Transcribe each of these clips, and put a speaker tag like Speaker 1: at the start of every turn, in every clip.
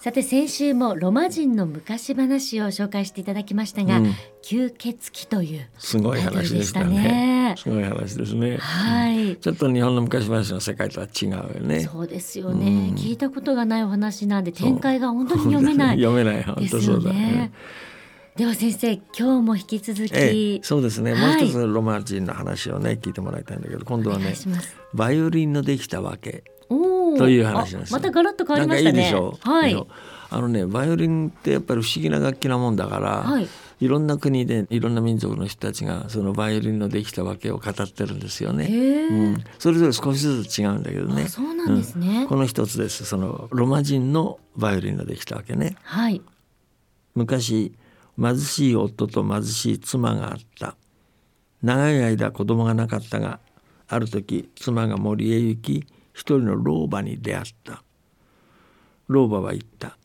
Speaker 1: さて先週もロマ人の昔話を紹介していただきましたが、うん、吸血鬼という
Speaker 2: すごい話でしたね。すごい話ですね。はい、ちょっと日本の昔話の世界とは違うよね。
Speaker 1: そうですよね。うん、聞いたことがないお話なんで展開が本当に読めない、
Speaker 2: 読めない。本当そうだ。ね。
Speaker 1: では先生今日も引き続き、え
Speaker 2: え、そうですね、はい、もう一つロマ人の話をね聞いてもらいたいんだけど今度はねバイオリンのできたわけという話です
Speaker 1: またガラッと変わりましたね。いいでしょ？う。はい。
Speaker 2: あのねバイオリンってやっぱり不思議な楽器なもんだから、はい、いろんな国でいろんな民族の人たちがそのバイオリンのできたわけを語ってるんですよね。うん、それぞれ少しずつ違うんだけどね。
Speaker 1: そうなんですね、
Speaker 2: うん、この一つです。そのロマ人のバイオリンのできたわけね。はい。昔貧しい夫と貧しい妻があった。長い間子供がなかったがある時妻が森へ行き一人の老婆に出会った。老婆は言った。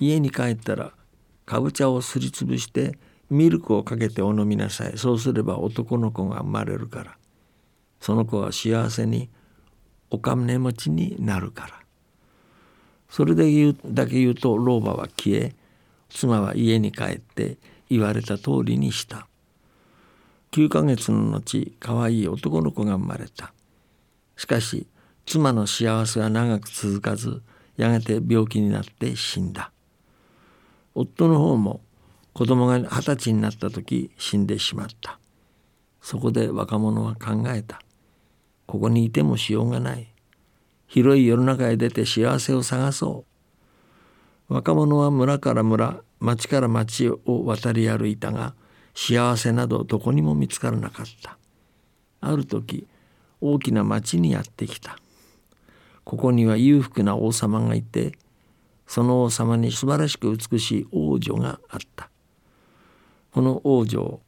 Speaker 2: 家に帰ったらかぼちゃをすりつぶしてミルクをかけてお飲みなさい。そうすれば男の子が生まれるから。その子は幸せにお金持ちになるから。それで言うだけ言うと老婆は消え妻は家に帰って言われた通りにした。9ヶ月の後可愛い男の子が生まれた。しかし妻の幸せは長く続かずやがて病気になって死んだ。夫の方も子供が二十歳になった時死んでしまった。そこで若者は考えた。ここにいてもしようがない。広い世の中へ出て幸せを探そう。若者は村から村町から町を渡り歩いたが幸せなどどこにも見つからなかった。ある時大きな町にやってきた。ここには裕福な王様がいてその王様に素晴らしく美しい王女があった。この王女を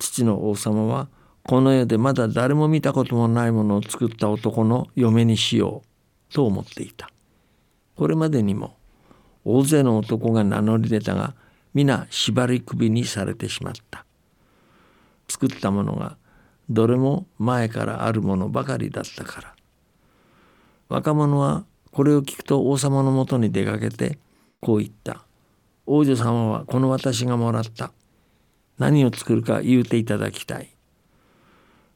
Speaker 2: 父の王様はこの世でまだ誰も見たこともないものを作った男の嫁にしようと思っていた。これまでにも大勢の男が名乗り出たが皆縛り首にされてしまった。作ったものがどれも前からあるものばかりだったから。若者はこれを聞くと王様のもとに出かけてこう言った「王女様はこの私がもらった何を作るか言うていただきたい」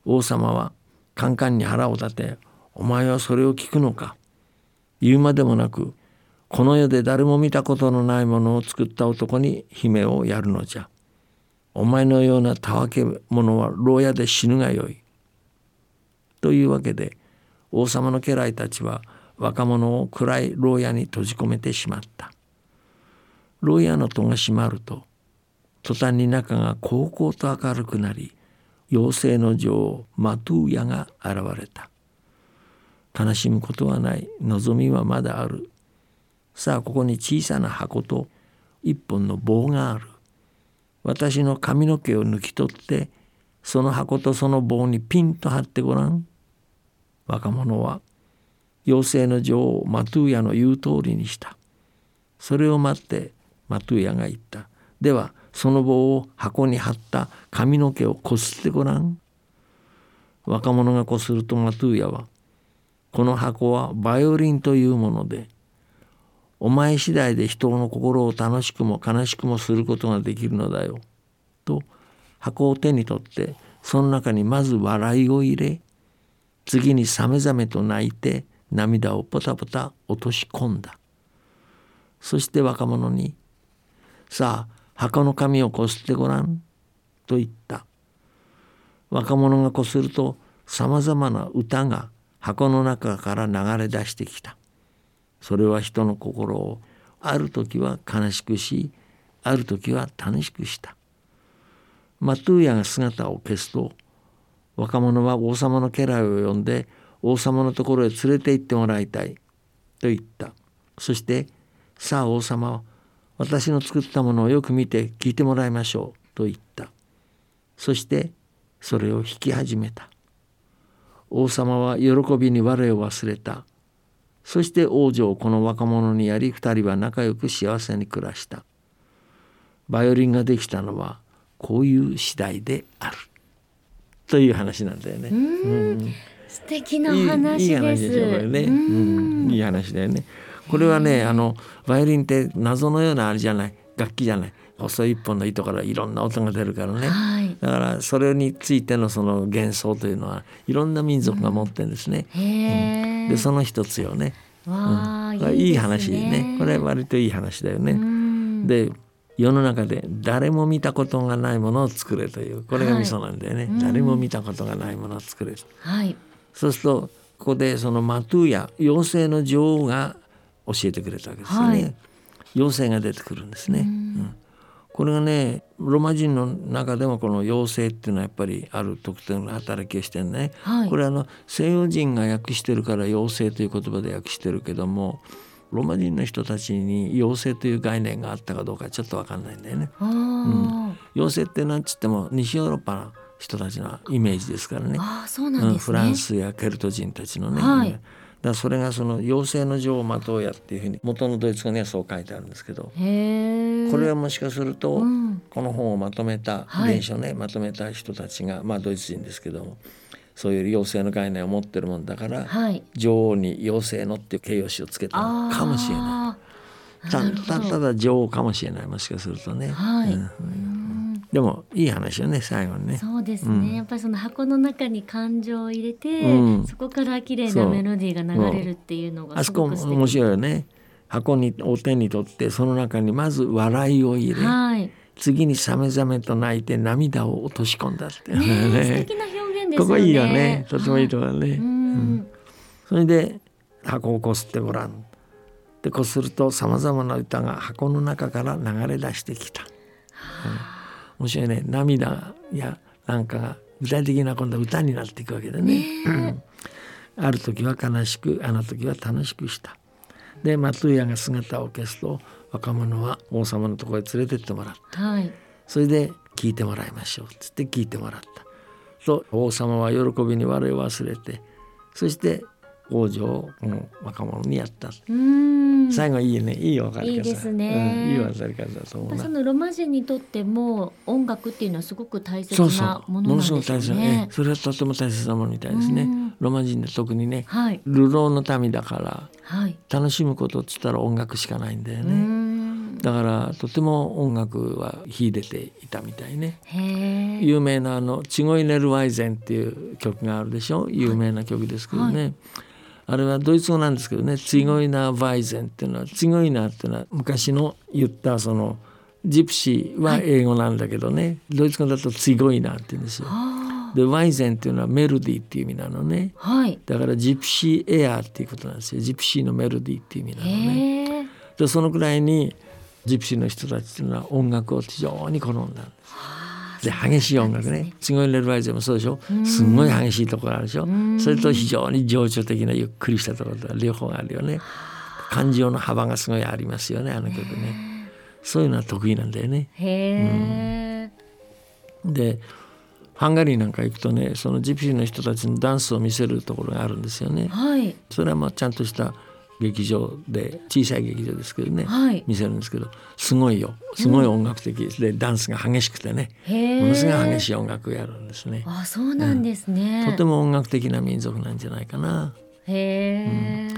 Speaker 2: 王様はカンカンに腹を立て「お前はそれを聞くのか」言うまでもなくこの世で誰も見たことのないものを作った男に姫をやるのじゃ。お前のようなたわけ者は牢屋で死ぬがよい。というわけで王様の家来たちは若者を暗い牢屋に閉じ込めてしまった。牢屋の戸が閉まると途端に中が高々と明るくなり妖精の女王マトゥーヤが現れた。悲しむことはない望みはまだある。さあここに小さな箱と一本の棒がある。私の髪の毛を抜き取ってその箱とその棒にピンと張ってごらん。若者は妖精の女王マトゥーヤの言う通りにした。それを待ってマトゥーヤが言った。ではその棒を箱に貼った髪の毛をこすってごらん。若者がこするとマトゥーヤはこの箱はバイオリンというものでお前次第で人の心を楽しくも悲しくもすることができるのだよ。と箱を手に取ってその中にまず笑いを入れ次にさめざめと泣いて涙をポタポタ落とし込んだ。そして若者に「さあ箱の紙をこすってごらん」と言った。若者がこするとさまざまな歌が箱の中から流れ出してきた。それは人の心をある時は悲しくしある時は楽しくした。マトゥーヤが姿を消すと若者は王様の家来を呼んで王様のところへ連れて行ってもらいたいと言った。そして「さあ王様私の作ったものをよく見て聞いてもらいましょう」と言った。そしてそれを弾き始めた。王様は喜びに我を忘れた。そして王女をこの若者にやり二人は仲良く幸せに暮らした。バイオリンができたのはこういう次第である。という話なんだよね。うん。
Speaker 1: 素敵な話です。いい話でしょこれね。
Speaker 2: うん、いい話だよね。これはねあのバイオリンって謎のようなあれじゃない。楽器じゃない。細い一本の糸からいろんな音が出るからね、はい、だからそれについてのその幻想というのはいろんな民族が持ってるんですね。うん、でその一つよね。わうん、いいいい話ね。これ割といい話だよね。で世の中で誰も見たことがないものを作れというこれがミソなんだよね、はい、誰も見たことがないものを作れはい、そうするとここでそのマトゥーヤ妖精の女王が教えてくれたわけですよね、はい、妖精が出てくるんですね、うん、これがねロマ人の中でもこの妖精っていうのはやっぱりある特定の働きをしてるね、はい、これあの西洋人が訳してるから妖精という言葉で訳してるけどもロマ人の人たちに妖精という概念があったかどうかちょっと分かんないんだよね。うん、妖精ってなんつっても西ヨーロッパの人たちのイメージですからね。
Speaker 1: あそうなん、ね、
Speaker 2: フランスやケルト人たちのね。はい、だそれがその妖精の女王マトーヤっていうふうに元のドイツ語にはそう書いてあるんですけど。これはもしかすると、この本をまとめた伝書ね、はい、まとめた人たちがまあドイツ人ですけどもそういう妖精の概念を持ってるもんだから、はい、女王に妖精のっていう形容詞をつけたのかもしれない。たたただ女王かもしれないもしかするとね。はい、うんでもいい話よね最後にね。
Speaker 1: そうですね、うん、やっぱりその箱の中に感情を入れて、うん、そこから綺麗なメロディーが流れるっていうのが
Speaker 2: あそこ面白いよね。箱にお手に取ってその中にまず笑いを入れ、はい、次にさめざめと泣いて涙を落とし込んだってね。
Speaker 1: ね素敵な表現ですよね。
Speaker 2: ここいいよねとてもいいところね。うん、それで箱をこすってごらん。でこするとさまざまな歌が箱の中から流れ出してきた。うん面白いね涙やなんかが具体的な今度は歌になっていくわけでね。ねある時は悲しくあの時は楽しくした。でマトゥーヤが姿を消すと若者は王様のところへ連れてってもらった、はい、それで聞いてもらいましょうっつって聞いてもらったと王様は喜びに我を忘れてそして王女をこの若者にやった最後いいね。いい分かり方。
Speaker 1: いいですね、
Speaker 2: うん、いい分かり方だと思う
Speaker 1: そのロマ人にとっても音楽っていうのはすごく大切なものなんですね。そうそうものすごく大切ね
Speaker 2: それはとても大切なものみたいですね。ロマ人で特にね、はい、流浪の民だから、はい、楽しむことっつったら音楽しかないんだよねだからとても音楽は秀でていたみたいね。有名なあの「チゴイネル・ワイゼン」っていう曲があるでしょ？有名な曲ですけどね、はい。あれはドイツ語なんですけどね。ツイゴイナー・バイゼンっていうのはツイゴイナーっていうのは昔の言ったそのジプシーは英語なんだけどね、はい、ドイツ語だとツイゴイナーって言うんですよ。でワイゼンっていうのはメロディーっていう意味なのね、はい、だからジプシーエアーっていうことなんですよ。ジプシーのメロディーっていう意味なのね。でそのくらいにジプシーの人たちっていうのは音楽を非常に好んだんです。で激しい音楽ね。すごいレルバイゼもそうでしょ？すごい激しいところあるでしょ？それと非常に情緒的なゆっくりしたところと両方あるよね。感情の幅がすごいありますよねあの曲ね。そういうのは得意なんだよね。うん、でハンガリーなんか行くとねそのジプシーの人たちのダンスを見せるところがあるんですよね。はい、それはまあちゃんとした劇場で小さい劇場ですけどね、はい、見せるんですけどすごいよすごい音楽的で、ダンスが激しくてねものすごい激しい音楽をやるんですね。
Speaker 1: あそうなんですね、
Speaker 2: うん、とても音楽的な民族なんじゃないかな。へ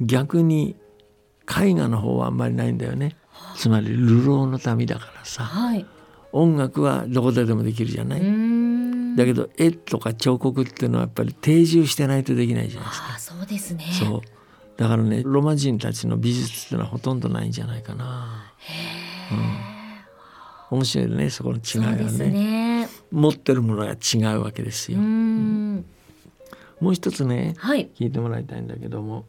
Speaker 2: うん、逆に絵画の方はあんまりないんだよね。つまり流浪の民だからさ、はい、音楽はどこででもできるじゃない？だけど絵とか彫刻っていうのはやっぱり定住してないとできないじゃないですか。
Speaker 1: あそうですね。
Speaker 2: そうだからねロマ人たちの美術っていうのはほとんどないんじゃないかな。うん、面白いねそこの違いはね、ね、持ってるものが違うわけですよ。うん、もう一つね、はい、聞いてもらいたいんだけども。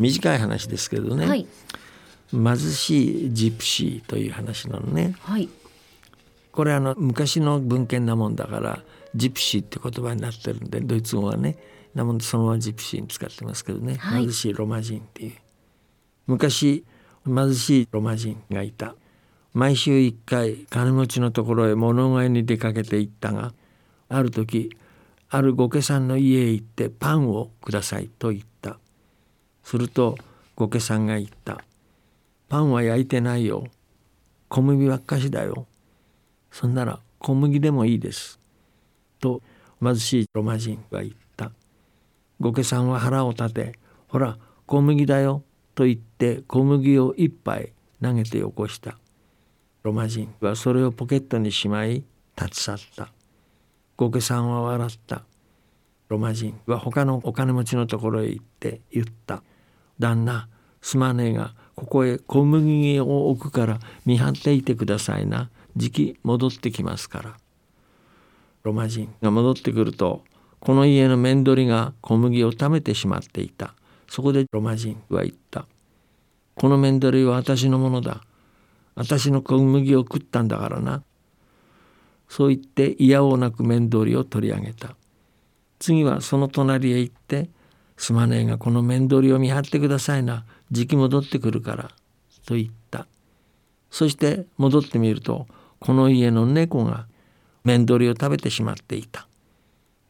Speaker 2: 短い話ですけどね、はい、貧しいジプシーという話なのね。はい、これあの昔の文献なもんだからジプシーって言葉になってるんでドイツ語はねなもんでそのままジプシーに使ってますけどね、はい、貧しいロマ人っていう。昔貧しいロマ人がいた。毎週一回金持ちのところへ物買いに出かけていったがある時ある御家さんの家へ行ってパンをくださいと言った。すると御家さんが言ったパンは焼いてないよ。小麦ばっかしだよ。そんなら小麦でもいいです。と貧しいロマ人は言った御家さんは腹を立てほら小麦だよと言って小麦を一杯投げてよこした。ロマ人はそれをポケットにしまい立ち去った御家さんは笑ったロマ人は他のお金持ちのところへ行って言った「旦那すまねえがここへ小麦を置くから見張っていてくださいな。じき戻ってきますから」ロマ人が戻ってくるとこの家の面取りが小麦を食べてしまっていた。そこでロマ人は言った「この面取りは私のものだ。私の小麦を食ったんだからな」そう言って嫌おなく面取りを取り上げた。次はその隣へ行って「すまねえがこの面取りを見張ってくださいな。じき戻ってくるから」と言った。そして戻ってみるとこの家の猫が面取りを食べてしまっていた。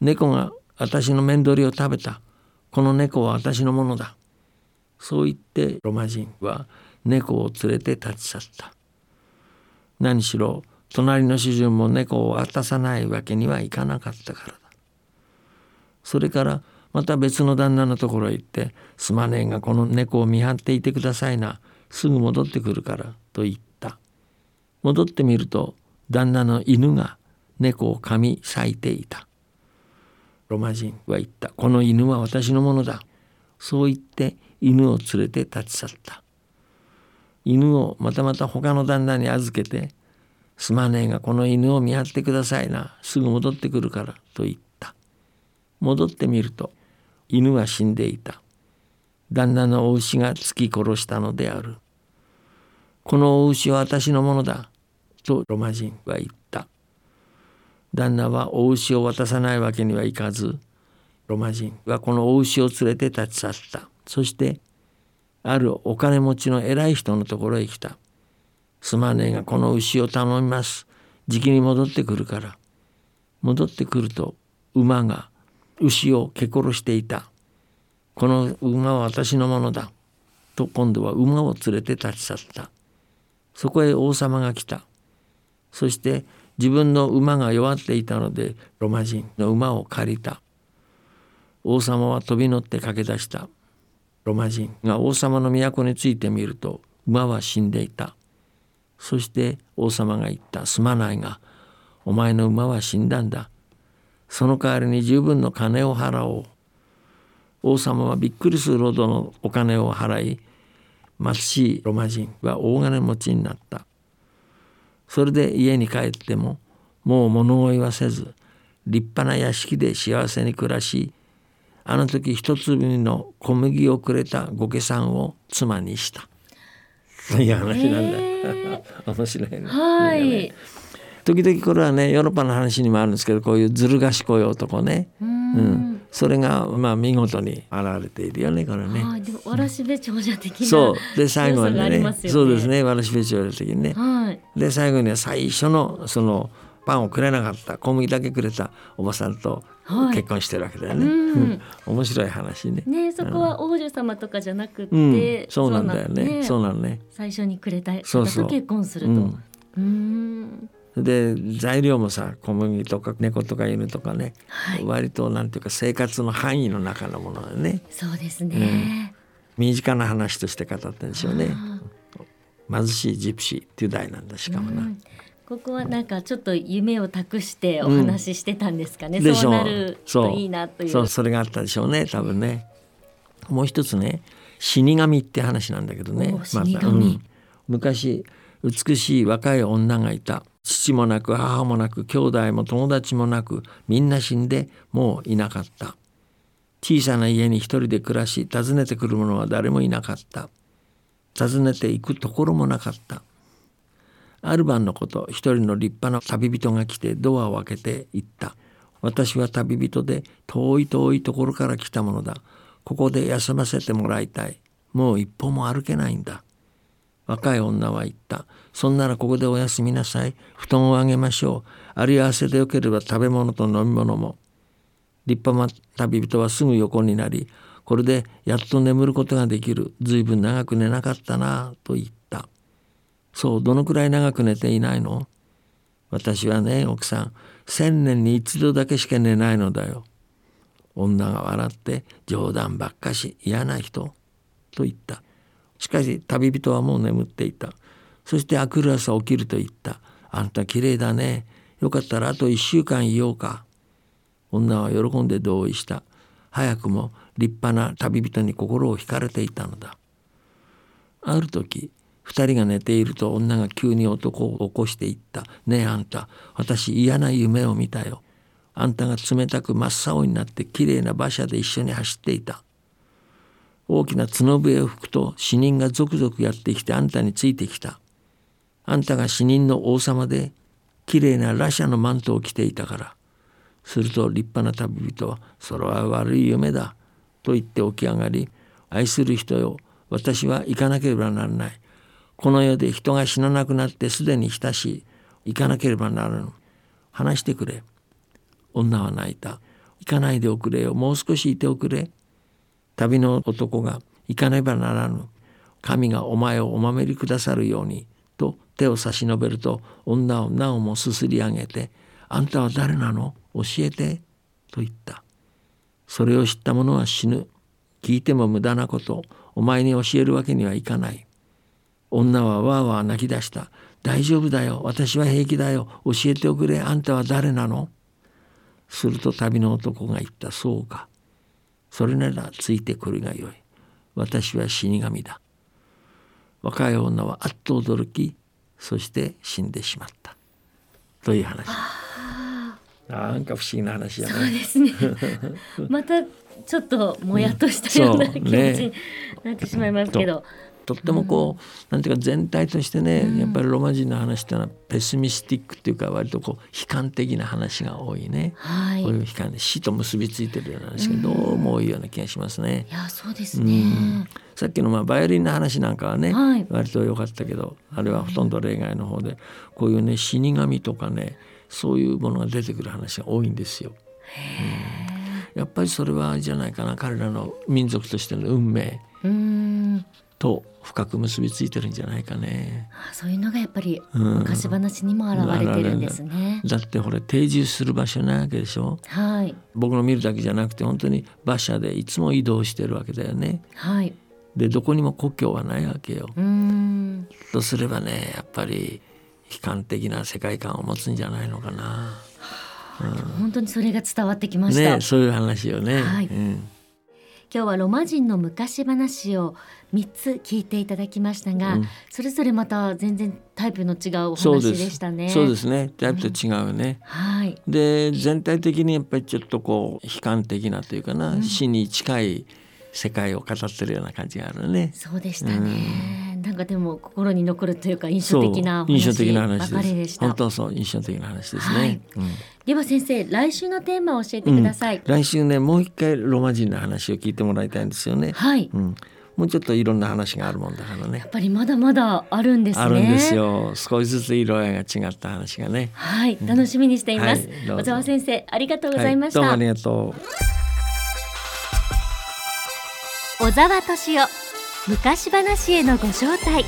Speaker 2: 猫が私の面取りを食べた。この猫は私のものだ。そう言ってロマ人は猫を連れて立ち去った。何しろ隣の主人も猫を渡さないわけにはいかなかったからだ。それからまた別の旦那のところへ行って「すまねえがこの猫を見張っていてくださいな。すぐ戻ってくるから」と言った。戻ってみると旦那の犬が猫を噛み裂いていた。ロマ人は言った。この犬は私のものだ。そう言って犬を連れて立ち去った。犬をまたまた他の旦那に預けて「すまねえがこの犬を見張ってくださいな。すぐ戻ってくるから」と言った。戻ってみると犬は死んでいた。旦那のお牛が突き殺したのである。このお牛は私のものだ。とロマ人は言った。旦那はお牛を渡さないわけにはいかずロマ人はこのお牛を連れて立ち去った。そしてあるお金持ちの偉い人のところへ来た。すまねえがこの牛を頼みます。じきに戻ってくるから。戻ってくると馬が牛を蹴殺していた。この馬は私のものだ。と今度は馬を連れて立ち去った。そこへ王様が来た。そして自分の馬が弱っていたのでロマ人の馬を借りた。王様は飛び乗って駆け出した。ロマ人が王様の都に着いてみると馬は死んでいた。そして王様が言った「すまないがお前の馬は死んだんだ。その代わりに十分の金を払おう」王様はびっくりするほどのお金を払い貧しいロマ人は大金持ちになった。それで家に帰ってももう物乞いはせず立派な屋敷で幸せに暮らしあの時一粒の小麦をくれた御家さんを妻にした。という話なんだ。面白いね。
Speaker 1: はい。
Speaker 2: 時々これはねヨーロッパの話にもあるんですけどこういうずる賢い男ね。うん,、それがまあ見事に現れているよねこれね。
Speaker 1: はい、でもわらしべ長者的な、
Speaker 2: そうで最後にね、ね、そうですねわらしべ長者的にね。はい、で最後には最初のそのパンをくれなかった小麦だけくれたおばさんと結婚してるわけだよね。はいうん、面白い話ね。
Speaker 1: ねそこは王女様とかじゃなくて、
Speaker 2: うん、そうなんだよね。そうなのね。
Speaker 1: 最初にくれた方と結婚すると。うん
Speaker 2: で材料もさ小麦とか猫とか犬とかね、はい、割となんていうか生活の範囲の中のものでね。
Speaker 1: そうですね、
Speaker 2: うん、身近な話として語ってるんですよね。貧しいジプシーっていう題なんだしかもな、うん、
Speaker 1: ここはなんかちょっと夢を託してお話ししてたんですかね、う。ん、そうなるといいなという。
Speaker 2: そうそれがあったでしょうね多分ね。もう一つね死神って話なんだけどね
Speaker 1: また、うん、
Speaker 2: 昔美しい若い女がいた父もなく母もなく兄弟も友達もなくみんな死んでもういなかった。小さな家に一人で暮らし訪ねてくる者は誰もいなかった。訪ねていくところもなかった。ある晩のこと一人の立派な旅人が来てドアを開けて言った。私は旅人で遠い遠いところから来たものだ。ここで休ませてもらいたい。もう一歩も歩けないんだ。若い女は言った。そんならここでお休みなさい。布団をあげましょう。あり合わせでよければ食べ物と飲み物も。立派な旅人はすぐ横になりこれでやっと眠ることができる。ずいぶん長く寝なかったなと言った。そうどのくらい長く寝ていないの？私はね奥さん。千年に一度だけしか寝ないのだよ。女が笑って冗談ばっかし嫌な人。と言った。しかし旅人はもう眠っていた。そしてあくる朝起きると言った。あんたきれいだね。よかったらあと一週間いようか。女は喜んで同意した。早くも立派な旅人に心を惹かれていたのだ。ある時二人が寝ていると女が急に男を起こしていった「ねえあんた私嫌な夢を見たよ。あんたが冷たく真っ青になってきれいな馬車で一緒に走っていた。大きな角笛を吹くと死人が続々やってきてあんたについてきた。あんたが死人の王様できれいな羅車のマントを着ていたから。すると立派な旅人は「それは悪い夢だ」と言って起き上がり「愛する人よ私は行かなければならない」この世で人が死ななくなってすでに親しい行かなければならぬ。話してくれ。女は泣いた。行かないでおくれよ。もう少しいておくれ。旅の男が行かねばならぬ神がお前をお守りくださるようにと手を差し伸べると女をなおもすすり上げて「あんたは誰なの？教えて」と言ったそれを知った者は死ぬ聞いても無駄なことお前に教えるわけにはいかない女はわーわー泣き出した。大丈夫だよ。私は平気だよ。教えておくれ。あんたは誰なの？すると旅の男が言った。そうか。それならついてくるがよい。私は死神だ。若い女はあっと驚き、そして死んでしまった。という話。なんか不思議な話やね。
Speaker 1: そうですね。またちょっともやっとしたような気持ちになってしまいますけど。うん
Speaker 2: とってもこう、なんていうか全体としてね、やっぱりロマ人の話っていうのはペシミスティックっていうか割とこう悲観的な話が多いね、はい、こういう悲観で死と結びついてるような話がどうも多いような気がしますね。
Speaker 1: いやそうですね、
Speaker 2: さっきのまあバイオリンの話なんかはね、はい、割と良かったけどあれはほとんど例外の方でこういうね死神とかねそういうものが出てくる話が多いんですよ。やっぱりそれはじゃないかな。彼らの民族としての運命と深く結びついてるんじゃないかね。
Speaker 1: あそういうのがやっぱり昔話にも現れてるんですね。
Speaker 2: うん、だってこれ定住する場所なわけでしょ。
Speaker 1: はい。
Speaker 2: 僕の見るだけじゃなくて本当に馬車でいつも移動してるわけだよね。
Speaker 1: はい。
Speaker 2: でどこにも故郷はないわけよ。うん。とすればねやっぱり悲観的な世界観を持つんじゃないのかな。
Speaker 1: うん、本当にそれが伝わってきました。
Speaker 2: ね、そういう話よね。はい。うん
Speaker 1: 今日はロマ人の昔話を3つ聞いていただきましたが、うん、それぞれまた全然タイプの違うお話でしたね。
Speaker 2: そうですね。タイプと違うね。
Speaker 1: うん、はい、
Speaker 2: で全体的にやっぱりちょっとこう悲観的なというかな、うん、死に近い世界を語ってるような感じがあるね。
Speaker 1: そうでしたね、うん、なんかでも心に残るというか印象的な印象的な話で
Speaker 2: した。本当そう印象的な話ですね。はい、
Speaker 1: うん、では先生来週のテーマを教えてください。うん、
Speaker 2: 来週ねもう一回ロマ人の話を聞いてもらいたいんですよね。
Speaker 1: はい。
Speaker 2: うんもうちょっといろんな話があるもんだからね。
Speaker 1: やっぱりまだまだあるんですね。
Speaker 2: あるんですよ。少しずつ色合いが違った話がね。
Speaker 1: はい、楽しみにしています。はい、小沢先生、ありがとうございました。
Speaker 2: はい、どうもありがとう。
Speaker 1: 小沢敏夫昔話へのご招待。